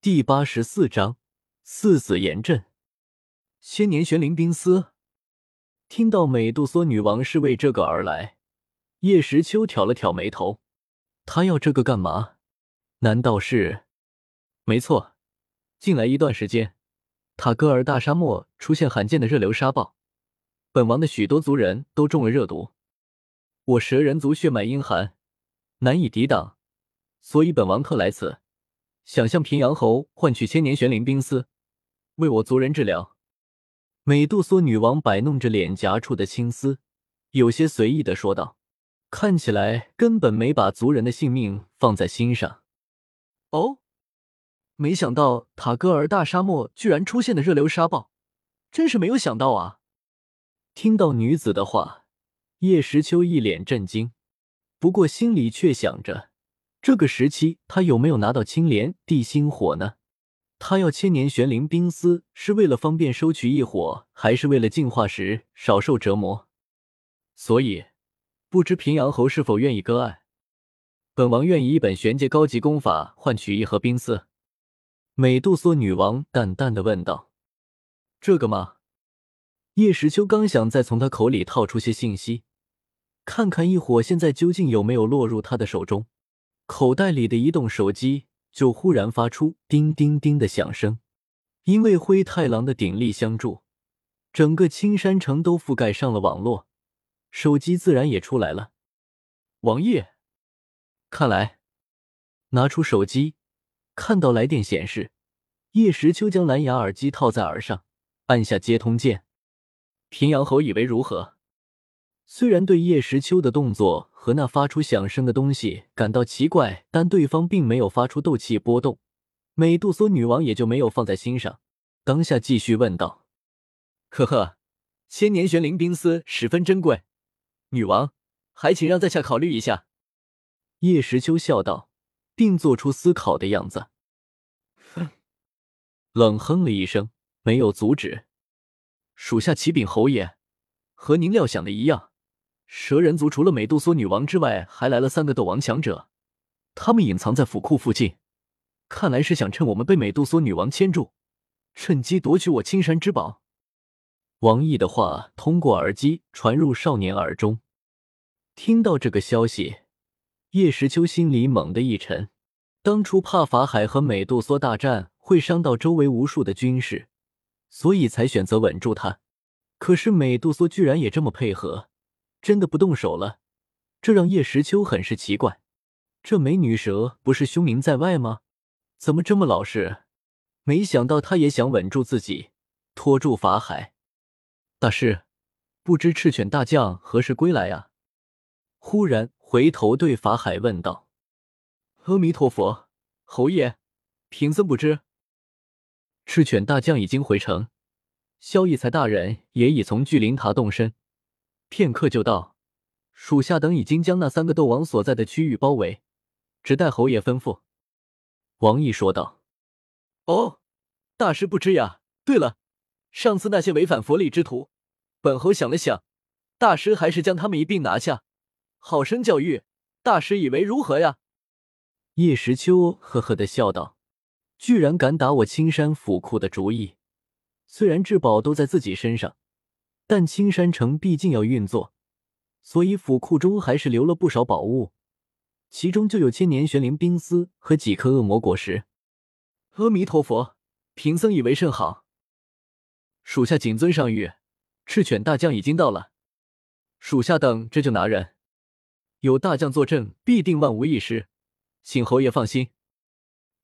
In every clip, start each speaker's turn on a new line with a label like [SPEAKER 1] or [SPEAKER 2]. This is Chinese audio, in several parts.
[SPEAKER 1] 第八十四章四子严阵。千年玄灵冰丝。听到美杜莎女王是为这个而来，叶时秋挑了挑眉头。他要这个干嘛？难道是？没错，近来一段时间，塔戈尔大沙漠出现罕见的热流沙暴，本王的许多族人都中了热毒。我蛇人族血脉阴寒，难以抵挡，所以本王特来此。想向平阳侯换取千年玄灵冰丝，为我族人治疗。美杜莎女王摆弄着脸颊处的青丝，有些随意的说道，看起来根本没把族人的性命放在心上。哦，没想到塔戈尔大沙漠居然出现的热流沙暴，真是没有想到啊！听到女子的话，叶时秋一脸震惊，不过心里却想着。这个时期，他有没有拿到青莲地心火呢？他要千年玄灵冰丝，是为了方便收取异火，还是为了进化时少受折磨？所以，不知平阳侯是否愿意割爱？本王愿以一本玄阶高级功法换取一盒冰丝。美杜莎女王淡淡的问道：“这个吗？”叶时秋刚想再从他口里套出些信息，看看异火现在究竟有没有落入他的手中。口袋里的移动手机就忽然发出叮叮叮的响声，因为灰太狼的鼎力相助，整个青山城都覆盖上了网络，手机自然也出来了。王爷，看来，拿出手机，看到来电显示，叶时秋将蓝牙耳机套在耳上，按下接通键。平阳侯以为如何？虽然对叶时秋的动作和那发出响声的东西感到奇怪，但对方并没有发出斗气波动，美杜莎女王也就没有放在心上。当下继续问道：“呵呵，千年玄灵冰丝十分珍贵，女王还请让在下考虑一下。”叶时秋笑道，并做出思考的样子。哼，冷哼了一声，没有阻止。属下启禀侯爷，和您料想的一样。蛇人族除了美杜莎女王之外，还来了三个斗王强者，他们隐藏在府库附近，看来是想趁我们被美杜莎女王牵住，趁机夺取我青山之宝。王毅的话通过耳机传入少年耳中，听到这个消息，叶时秋心里猛地一沉。当初怕法海和美杜莎大战会伤到周围无数的军士，所以才选择稳住他。可是美杜莎居然也这么配合。真的不动手了，这让叶时秋很是奇怪。这美女蛇不是凶名在外吗？怎么这么老实？没想到她也想稳住自己，拖住法海。大师，不知赤犬大将何时归来呀？忽然回头对法海问道：“阿弥陀佛，侯爷，贫僧不知。赤犬大将已经回城，萧逸才大人也已从聚灵塔动身。”片刻就到，属下等已经将那三个斗王所在的区域包围，只待侯爷吩咐。”王毅说道。“哦，大师不知呀。对了，上次那些违反佛理之徒，本侯想了想，大师还是将他们一并拿下，好生教育。大师以为如何呀？”叶时秋呵呵的笑道：“居然敢打我青山府库的主意！虽然至宝都在自己身上。”但青山城毕竟要运作，所以府库中还是留了不少宝物，其中就有千年玄灵冰丝和几颗恶魔果实。阿弥陀佛，贫僧以为甚好。属下谨遵上谕，赤犬大将已经到了，属下等这就拿人。有大将坐镇，必定万无一失，请侯爷放心。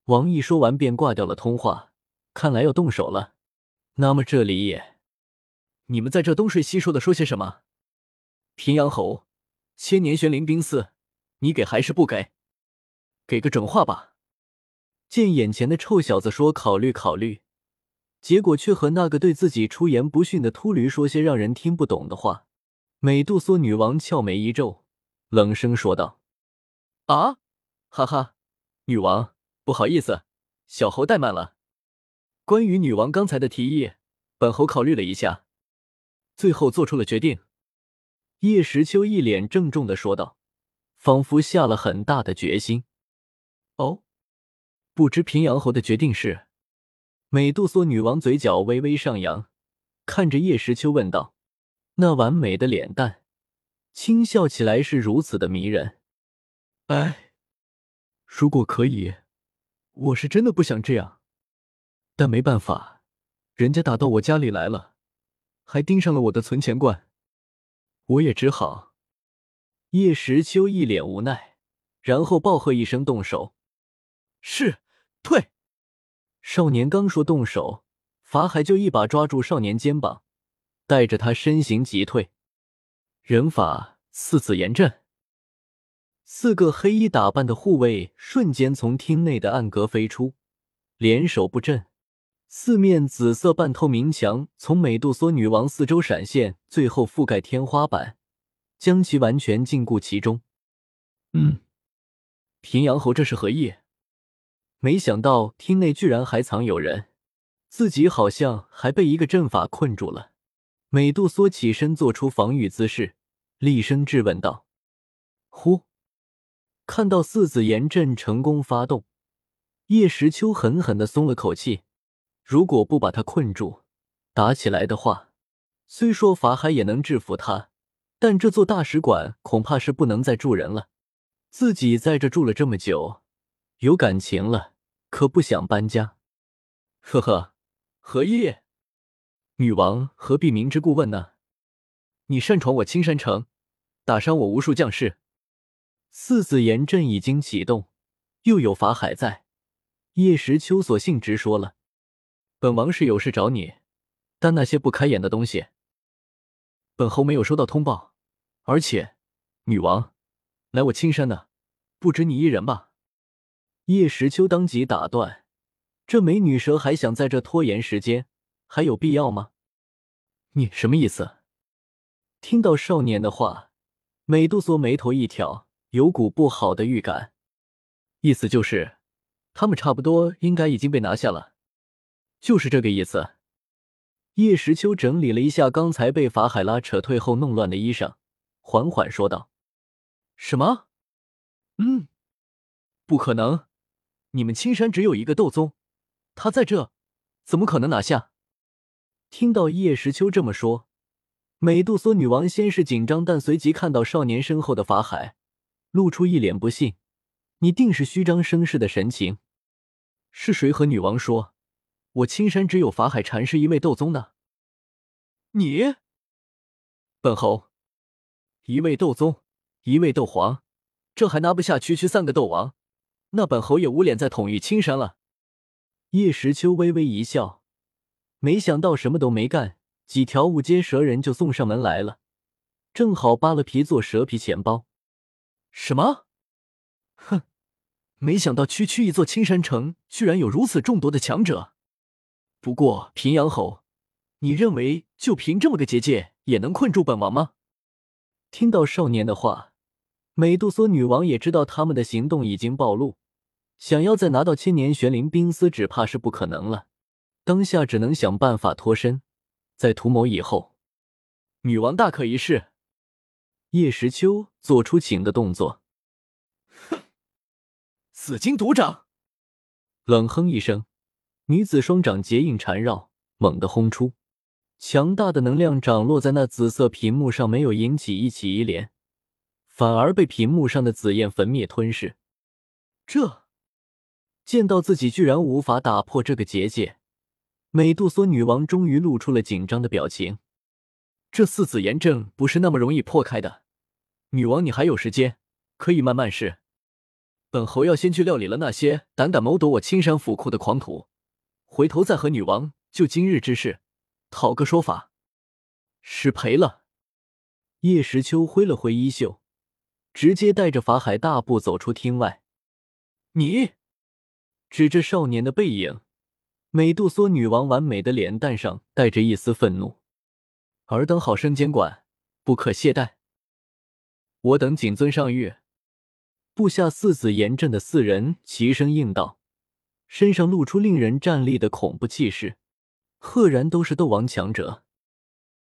[SPEAKER 1] 王毅说完便挂掉了通话，看来要动手了。那么这里也。你们在这东睡西说的说些什么？平阳侯，千年玄灵冰寺，你给还是不给？给个准话吧！见眼前的臭小子说考虑考虑，结果却和那个对自己出言不逊的秃驴说些让人听不懂的话。美杜莎女王俏眉一皱，冷声说道：“啊，哈哈，女王，不好意思，小侯怠慢了。关于女王刚才的提议，本侯考虑了一下。”最后做出了决定，叶时秋一脸郑重的说道，仿佛下了很大的决心。哦，不知平阳侯的决定是？美杜莎女王嘴角微微上扬，看着叶时秋问道：“那完美的脸蛋，轻笑起来是如此的迷人。”哎，如果可以，我是真的不想这样，但没办法，人家打到我家里来了，还盯上了我的存钱罐，我也只好。叶时秋一脸无奈，然后暴喝一声：“动手！”是，退。少年刚说动手，法海就一把抓住少年肩膀，带着他身形急退。人法四子严阵，四个黑衣打扮的护卫瞬间从厅内的暗格飞出，联手布阵。四面紫色半透明墙从美杜莎女王四周闪现，最后覆盖天花板。将其完全禁锢其中。嗯，平阳侯这是何意？没想到厅内居然还藏有人，自己好像还被一个阵法困住了。美杜莎起身做出防御姿势，厉声质问道：“呼！”看到四子炎阵成功发动，叶时秋狠狠的松了口气。如果不把他困住，打起来的话，虽说法海也能制服他。但这座大使馆恐怕是不能再住人了。自己在这住了这么久，有感情了，可不想搬家。呵呵，何意？女王何必明知故问呢？你擅闯我青山城，打伤我无数将士。四子炎阵已经启动，又有法海在，叶时秋索性直说了：“本王是有事找你，但那些不开眼的东西，本侯没有收到通报。”而且，女王来我青山的不止你一人吧？叶时秋当即打断：“这美女蛇还想在这拖延时间，还有必要吗？”你什么意思？听到少年的话，美杜莎眉头一挑，有股不好的预感。意思就是，他们差不多应该已经被拿下了，就是这个意思。叶时秋整理了一下刚才被法海拉扯退后弄乱的衣裳。缓缓说道：“什么？嗯，不可能！你们青山只有一个斗宗，他在这，怎么可能拿下？”听到叶时秋这么说，美杜莎女王先是紧张，但随即看到少年身后的法海，露出一脸不信：“你定是虚张声势的神情？是谁和女王说，我青山只有法海禅师一位斗宗呢？”你，本侯。一位斗宗，一位斗皇，这还拿不下区区三个斗王，那本侯也无脸再统御青山了。叶时秋微微一笑，没想到什么都没干，几条五阶蛇人就送上门来了，正好扒了皮做蛇皮钱包。什么？哼，没想到区区一座青山城，居然有如此众多的强者。不过平阳侯，你认为就凭这么个结界，也能困住本王吗？听到少年的话，美杜莎女王也知道他们的行动已经暴露，想要再拿到千年玄灵冰丝，只怕是不可能了。当下只能想办法脱身，在图谋以后。女王大可一试。叶时秋做出请的动作。哼！紫金独掌，冷哼一声，女子双掌结印缠绕，猛地轰出。强大的能量掌落在那紫色屏幕上，没有引起一起一连，反而被屏幕上的紫焰焚灭吞噬。这见到自己居然无法打破这个结界，美杜莎女王终于露出了紧张的表情。这四子炎阵不是那么容易破开的，女王你还有时间，可以慢慢试。本侯要先去料理了那些胆敢谋夺我青山府库的狂徒，回头再和女王就今日之事。讨个说法，失陪了。叶时秋挥了挥衣袖，直接带着法海大步走出厅外。你指着少年的背影，美杜莎女王完美的脸蛋上带着一丝愤怒。尔等好生监管，不可懈怠。我等谨遵上谕。部下四子严阵的四人齐声应道，身上露出令人战栗的恐怖气势。赫然都是斗王强者。